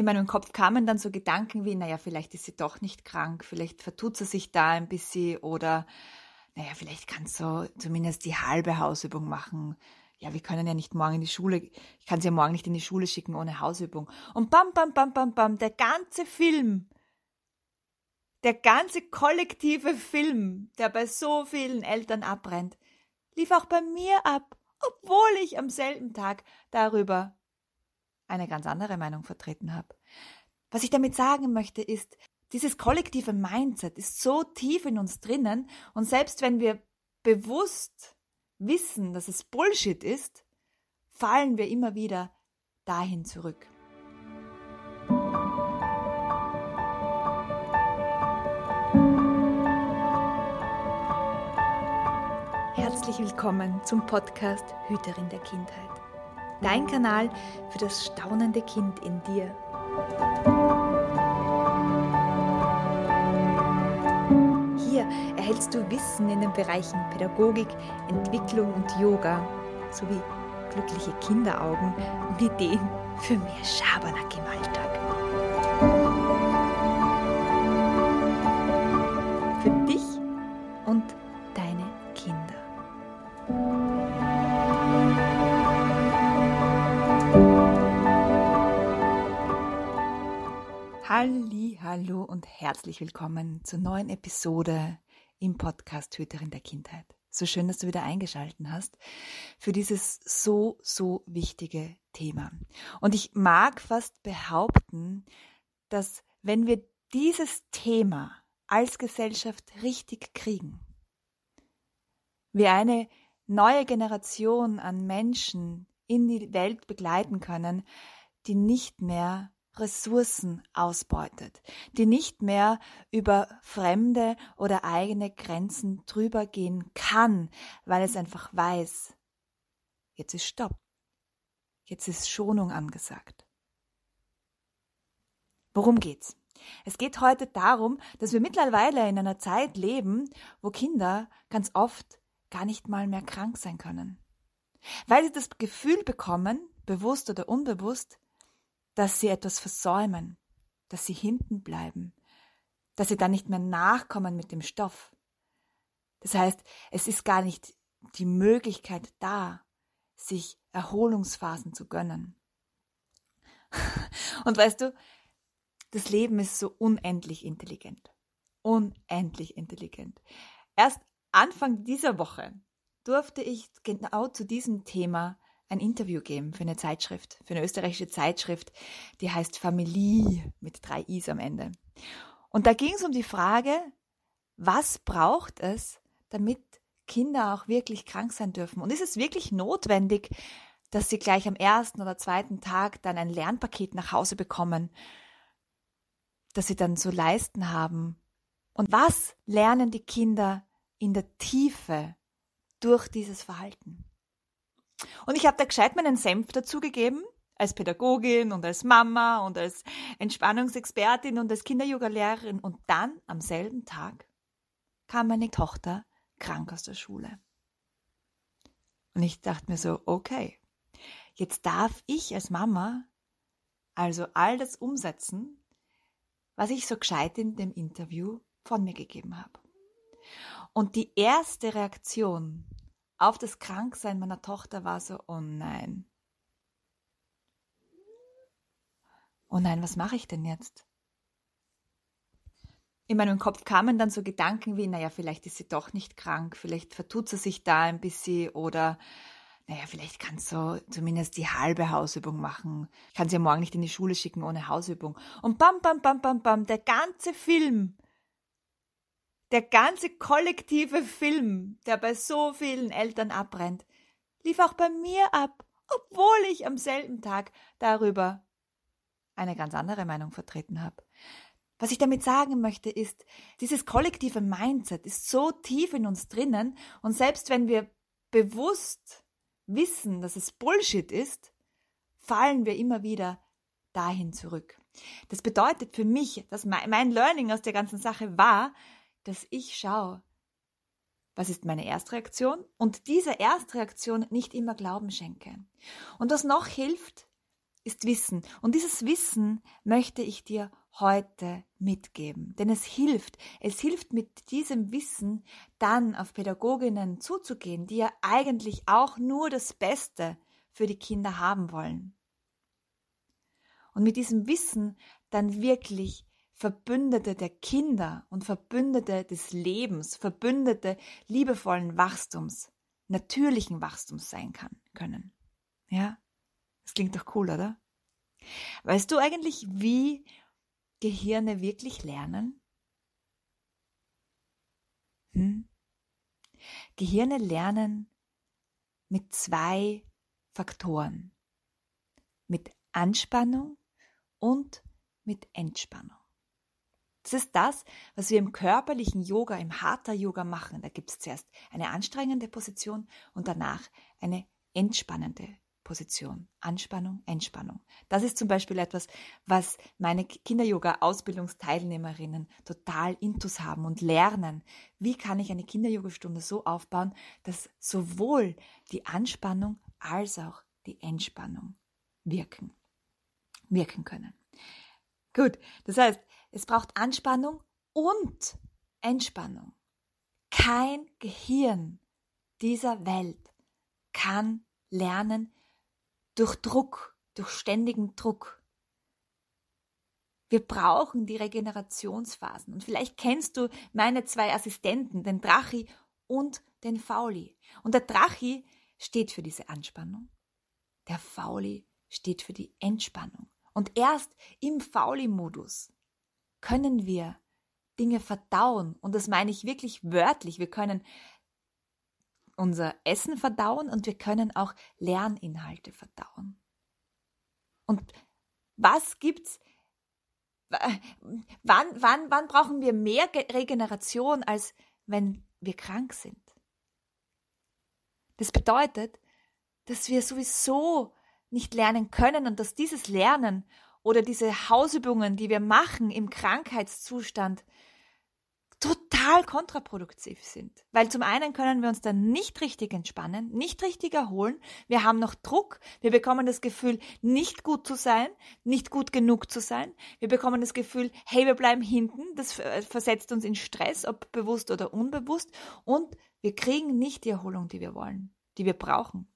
in meinem Kopf kamen dann so Gedanken wie, naja, vielleicht ist sie doch nicht krank, vielleicht vertut sie sich da ein bisschen oder naja, vielleicht kannst du zumindest die halbe Hausübung machen. Ja, wir können ja nicht morgen in die Schule, ich kann sie ja morgen nicht in die Schule schicken ohne Hausübung. Und bam, bam, bam, bam, bam, der ganze Film, der ganze kollektive Film, der bei so vielen Eltern abbrennt, lief auch bei mir ab, obwohl ich am selben Tag darüber eine ganz andere Meinung vertreten habe. Was ich damit sagen möchte, ist, dieses kollektive Mindset ist so tief in uns drinnen und selbst wenn wir bewusst wissen, dass es Bullshit ist, fallen wir immer wieder dahin zurück. Herzlich willkommen zum Podcast Hüterin der Kindheit. Dein Kanal für das staunende Kind in dir. Hier erhältst du Wissen in den Bereichen Pädagogik, Entwicklung und Yoga sowie glückliche Kinderaugen und Ideen für mehr Schabernack im Alltag. Halli, hallo und herzlich willkommen zur neuen Episode im Podcast Hüterin der Kindheit. So schön, dass du wieder eingeschalten hast für dieses so, so wichtige Thema. Und ich mag fast behaupten, dass wenn wir dieses Thema als Gesellschaft richtig kriegen, wir eine neue Generation an Menschen in die Welt begleiten können, die nicht mehr Ressourcen ausbeutet, die nicht mehr über fremde oder eigene Grenzen drüber gehen kann, weil es einfach weiß, jetzt ist Stopp, jetzt ist Schonung angesagt. Worum geht's? Es geht heute darum, dass wir mittlerweile in einer Zeit leben, wo Kinder ganz oft gar nicht mal mehr krank sein können. Weil sie das Gefühl bekommen, bewusst oder unbewusst, dass sie etwas versäumen, dass sie hinten bleiben, dass sie dann nicht mehr nachkommen mit dem Stoff. Das heißt, es ist gar nicht die Möglichkeit da, sich Erholungsphasen zu gönnen. Und weißt du, das Leben ist so unendlich intelligent. Unendlich intelligent. Erst Anfang dieser Woche durfte ich genau zu diesem Thema ein Interview geben für eine Zeitschrift, für eine österreichische Zeitschrift, die heißt Familie mit drei Is am Ende. Und da ging es um die Frage, was braucht es, damit Kinder auch wirklich krank sein dürfen? Und ist es wirklich notwendig, dass sie gleich am ersten oder zweiten Tag dann ein Lernpaket nach Hause bekommen, das sie dann zu leisten haben? Und was lernen die Kinder in der Tiefe durch dieses Verhalten? Und ich habe da gescheit meinen Senf dazugegeben, als Pädagogin und als Mama und als Entspannungsexpertin und als Kinderyoga-Lehrerin. Und dann am selben Tag kam meine Tochter krank aus der Schule. Und ich dachte mir so, okay, jetzt darf ich als Mama also all das umsetzen, was ich so gescheit in dem Interview von mir gegeben habe. Und die erste Reaktion auf das Kranksein meiner Tochter war so, oh nein. Oh nein, was mache ich denn jetzt? In meinem Kopf kamen dann so Gedanken wie, naja, vielleicht ist sie doch nicht krank, vielleicht vertut sie sich da ein bisschen oder naja, vielleicht kannst du zumindest die halbe Hausübung machen. Ich kann sie ja morgen nicht in die Schule schicken ohne Hausübung. Und bam, bam, bam, bam, bam, der ganze Film der ganze kollektive Film, der bei so vielen Eltern abbrennt, lief auch bei mir ab, obwohl ich am selben Tag darüber eine ganz andere Meinung vertreten habe. Was ich damit sagen möchte, ist, dieses kollektive Mindset ist so tief in uns drinnen und selbst wenn wir bewusst wissen, dass es Bullshit ist, fallen wir immer wieder dahin zurück. Das bedeutet für mich, dass mein Learning aus der ganzen Sache war, dass ich schaue, was ist meine Erstreaktion und dieser Erstreaktion nicht immer Glauben schenke. Und was noch hilft, ist Wissen. Und dieses Wissen möchte ich dir heute mitgeben. Denn es hilft. Es hilft mit diesem Wissen dann auf Pädagoginnen zuzugehen, die ja eigentlich auch nur das Beste für die Kinder haben wollen. Und mit diesem Wissen dann wirklich Verbündete der Kinder und Verbündete des Lebens, Verbündete liebevollen Wachstums, natürlichen Wachstums sein kann, können. Ja? Das klingt doch cool, oder? Weißt du eigentlich, wie Gehirne wirklich lernen? Hm? Gehirne lernen mit zwei Faktoren. Mit Anspannung und mit Entspannung. Das ist das, was wir im körperlichen Yoga, im Hatha-Yoga machen. Da gibt es zuerst eine anstrengende Position und danach eine entspannende Position. Anspannung, Entspannung. Das ist zum Beispiel etwas, was meine Kinder-Yoga-Ausbildungsteilnehmerinnen total intus haben und lernen. Wie kann ich eine Kinder-Yoga-Stunde so aufbauen, dass sowohl die Anspannung als auch die Entspannung wirken, wirken können. Gut, das heißt, es braucht Anspannung und Entspannung. Kein Gehirn dieser Welt kann lernen durch Druck, durch ständigen Druck. Wir brauchen die Regenerationsphasen. Und vielleicht kennst du meine zwei Assistenten, den Drachi und den Fauli. Und der Drachi steht für diese Anspannung. Der Fauli steht für die Entspannung. Und erst im Fauli-Modus können wir Dinge verdauen. Und das meine ich wirklich wörtlich. Wir können unser Essen verdauen und wir können auch Lerninhalte verdauen. Und was gibt's? Wann, wann, wann brauchen wir mehr Regeneration, als wenn wir krank sind? Das bedeutet, dass wir sowieso nicht lernen können und dass dieses Lernen oder diese Hausübungen, die wir machen im Krankheitszustand, total kontraproduktiv sind. Weil zum einen können wir uns dann nicht richtig entspannen, nicht richtig erholen, wir haben noch Druck, wir bekommen das Gefühl, nicht gut zu sein, nicht gut genug zu sein, wir bekommen das Gefühl, hey, wir bleiben hinten, das versetzt uns in Stress, ob bewusst oder unbewusst, und wir kriegen nicht die Erholung, die wir wollen, die wir brauchen.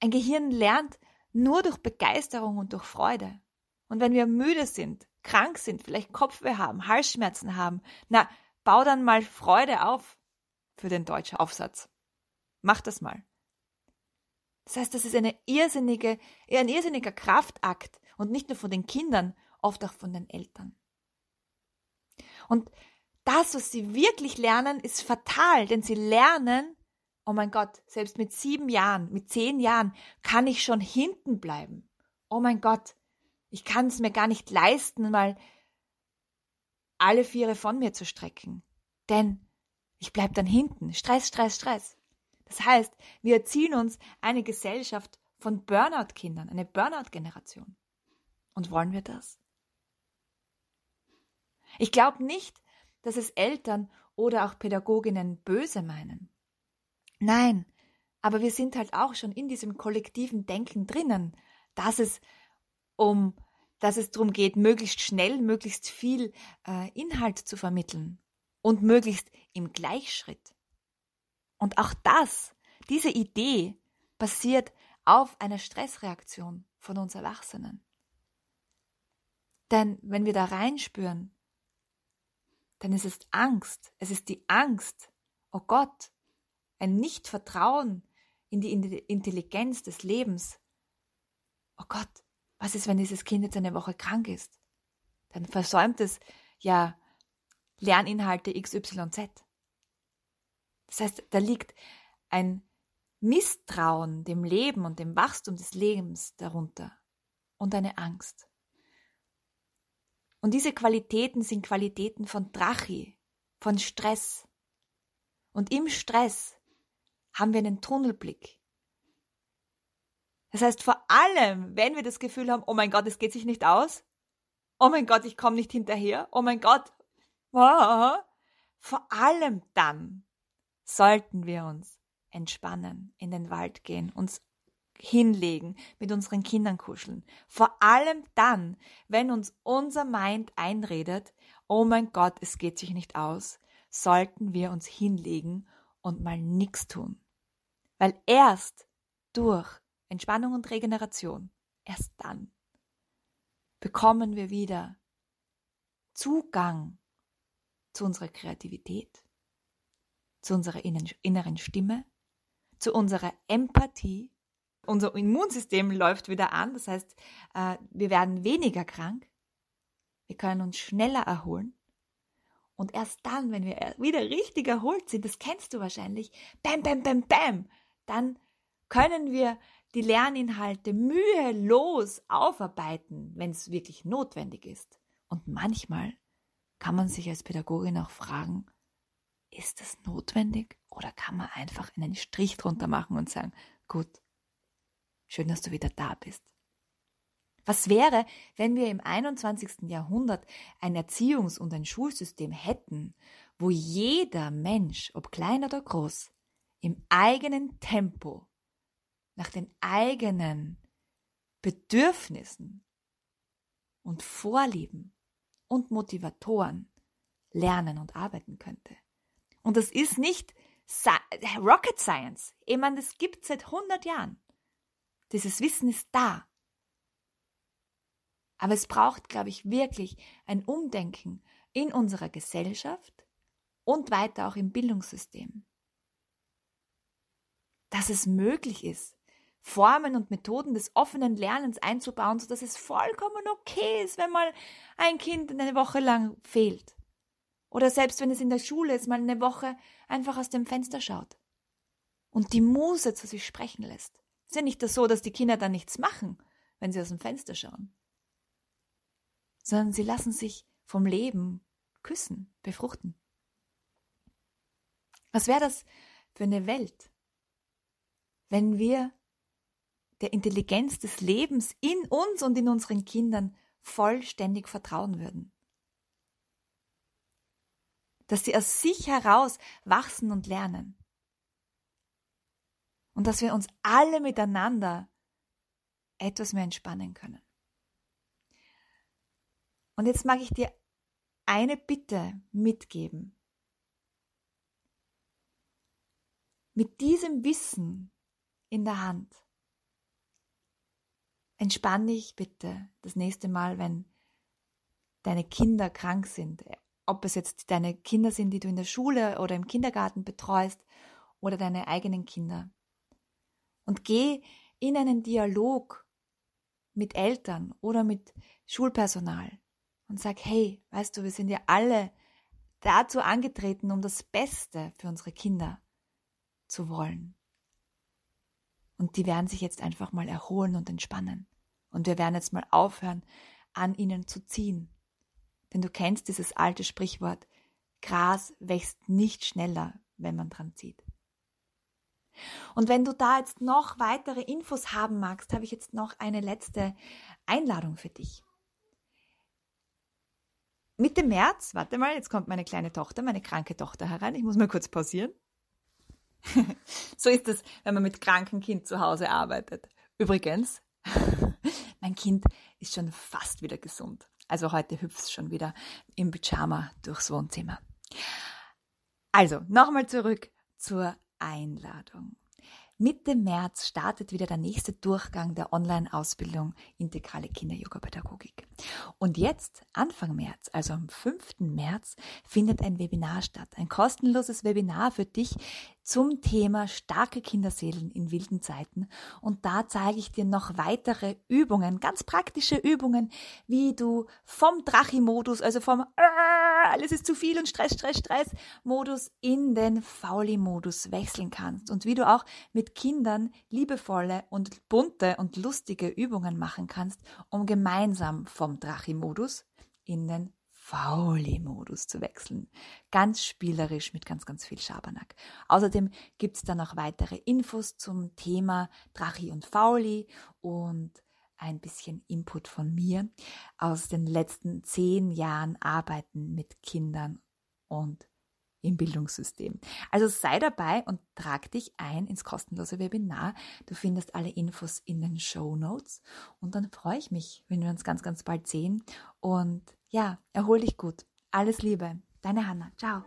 Ein Gehirn lernt nur durch Begeisterung und durch Freude. Und wenn wir müde sind, krank sind, vielleicht Kopfweh haben, Halsschmerzen haben, na, bau dann mal Freude auf für den deutschen Aufsatz. Mach das mal. Das heißt, das ist eine irrsinnige, ein irrsinniger Kraftakt und nicht nur von den Kindern, oft auch von den Eltern. Und das, was sie wirklich lernen, ist fatal, denn sie lernen, oh mein Gott, selbst mit sieben Jahren, mit zehn Jahren kann ich schon hinten bleiben. Oh mein Gott, ich kann es mir gar nicht leisten, mal alle Viere von mir zu strecken. Denn ich bleib dann hinten. Stress, Stress, Stress. Das heißt, wir erziehen uns eine Gesellschaft von Burnout-Kindern, eine Burnout-Generation. Und wollen wir das? Ich glaube nicht, dass es Eltern oder auch Pädagoginnen böse meinen. Nein, aber wir sind halt auch schon in diesem kollektiven Denken drinnen, dass es um, dass es darum geht, möglichst schnell, möglichst viel äh, Inhalt zu vermitteln und möglichst im Gleichschritt. Und auch das, diese Idee basiert auf einer Stressreaktion von uns Erwachsenen. Denn wenn wir da reinspüren, dann ist es Angst. Es ist die Angst. Oh Gott, ein Nichtvertrauen in die Intelligenz des Lebens. Oh Gott, was ist, wenn dieses Kind jetzt eine Woche krank ist? Dann versäumt es ja Lerninhalte XYZ. Das heißt, da liegt ein Misstrauen dem Leben und dem Wachstum des Lebens darunter und eine Angst. Und diese Qualitäten sind Qualitäten von Drachi, von Stress. Und im Stress haben wir einen Tunnelblick. Das heißt, vor allem, wenn wir das Gefühl haben, oh mein Gott, es geht sich nicht aus, oh mein Gott, ich komme nicht hinterher, oh mein Gott, vor allem dann sollten wir uns entspannen, in den Wald gehen, uns hinlegen, mit unseren Kindern kuscheln. Vor allem dann, wenn uns unser Mind einredet, oh mein Gott, es geht sich nicht aus, sollten wir uns hinlegen und mal nichts tun. Weil erst durch Entspannung und Regeneration, erst dann bekommen wir wieder Zugang zu unserer Kreativität, zu unserer inneren Stimme, zu unserer Empathie. Unser Immunsystem läuft wieder an, das heißt, äh, wir werden weniger krank, wir können uns schneller erholen. Und erst dann, wenn wir wieder richtig erholt sind, das kennst du wahrscheinlich, bam, bam, bam, bam, dann können wir die Lerninhalte mühelos aufarbeiten, wenn es wirklich notwendig ist. Und manchmal kann man sich als Pädagogin auch fragen, ist das notwendig oder kann man einfach einen Strich drunter machen und sagen, gut, schön, dass du wieder da bist. Was wäre, wenn wir im 21. Jahrhundert ein Erziehungs- und ein Schulsystem hätten, wo jeder Mensch, ob klein oder groß, im eigenen Tempo, nach den eigenen Bedürfnissen und Vorlieben und Motivatoren lernen und arbeiten könnte. Und das ist nicht Rocket Science. Ich meine, das gibt es seit 100 Jahren. Dieses Wissen ist da. Aber es braucht, glaube ich, wirklich ein Umdenken in unserer Gesellschaft und weiter auch im Bildungssystem. Dass es möglich ist, Formen und Methoden des offenen Lernens einzubauen, sodass es vollkommen okay ist, wenn mal ein Kind eine Woche lang fehlt. Oder selbst wenn es in der Schule ist, mal eine Woche einfach aus dem Fenster schaut. Und die Muse zu sich sprechen lässt. Es ist ja nicht so, dass die Kinder dann nichts machen, wenn sie aus dem Fenster schauen. Sondern sie lassen sich vom Leben küssen, befruchten. Was wäre das für eine Welt, wenn wir der Intelligenz des Lebens in uns und in unseren Kindern vollständig vertrauen würden. Dass sie aus sich heraus wachsen und lernen. Und dass wir uns alle miteinander etwas mehr entspannen können. Und jetzt mag ich dir eine Bitte mitgeben. Mit diesem Wissen in der Hand Entspann dich bitte das nächste Mal, wenn deine Kinder krank sind. Ob es jetzt deine Kinder sind, die du in der Schule oder im Kindergarten betreust oder deine eigenen Kinder. Und geh in einen Dialog mit Eltern oder mit Schulpersonal und sag, hey, weißt du, wir sind ja alle dazu angetreten, um das Beste für unsere Kinder zu wollen. Und die werden sich jetzt einfach mal erholen und entspannen. Und wir werden jetzt mal aufhören, an ihnen zu ziehen. Denn du kennst dieses alte Sprichwort, Gras wächst nicht schneller, wenn man dran zieht. Und wenn du da jetzt noch weitere Infos haben magst, habe ich jetzt noch eine letzte Einladung für dich. Mitte März, warte mal, jetzt kommt meine kleine Tochter, meine kranke Tochter herein. Ich muss mal kurz pausieren. so ist es, wenn man mit krankem Kind zu Hause arbeitet. Übrigens, mein Kind ist schon fast wieder gesund. Also heute hüpft es schon wieder im Pyjama durchs Wohnzimmer. Also, nochmal zurück zur Einladung. Mitte März startet wieder der nächste Durchgang der Online-Ausbildung Integrale Kinder-Yoga-Pädagogik. Und jetzt, Anfang März, also am 5. März, findet ein Webinar statt. Ein kostenloses Webinar für dich zum Thema starke Kinderseelen in wilden Zeiten. Und da zeige ich dir noch weitere Übungen, ganz praktische Übungen, wie du vom Drachi-Modus, also vom alles ist zu viel und Stress, Stress, Stress Modus in den Fauli-Modus wechseln kannst und wie du auch mit Kindern liebevolle und bunte und lustige Übungen machen kannst, um gemeinsam vom Drachi-Modus in den Fauli-Modus zu wechseln. Ganz spielerisch mit ganz, ganz viel Schabernack. Außerdem gibt es dann noch weitere Infos zum Thema Drachi und Fauli und ein bisschen Input von mir aus den letzten zehn Jahren Arbeiten mit Kindern und im Bildungssystem. Also sei dabei und trag dich ein ins kostenlose Webinar. Du findest alle Infos in den Show Notes und dann freue ich mich, wenn wir uns ganz, ganz bald sehen. Und ja, erhol dich gut. Alles Liebe. Deine Hanna. Ciao.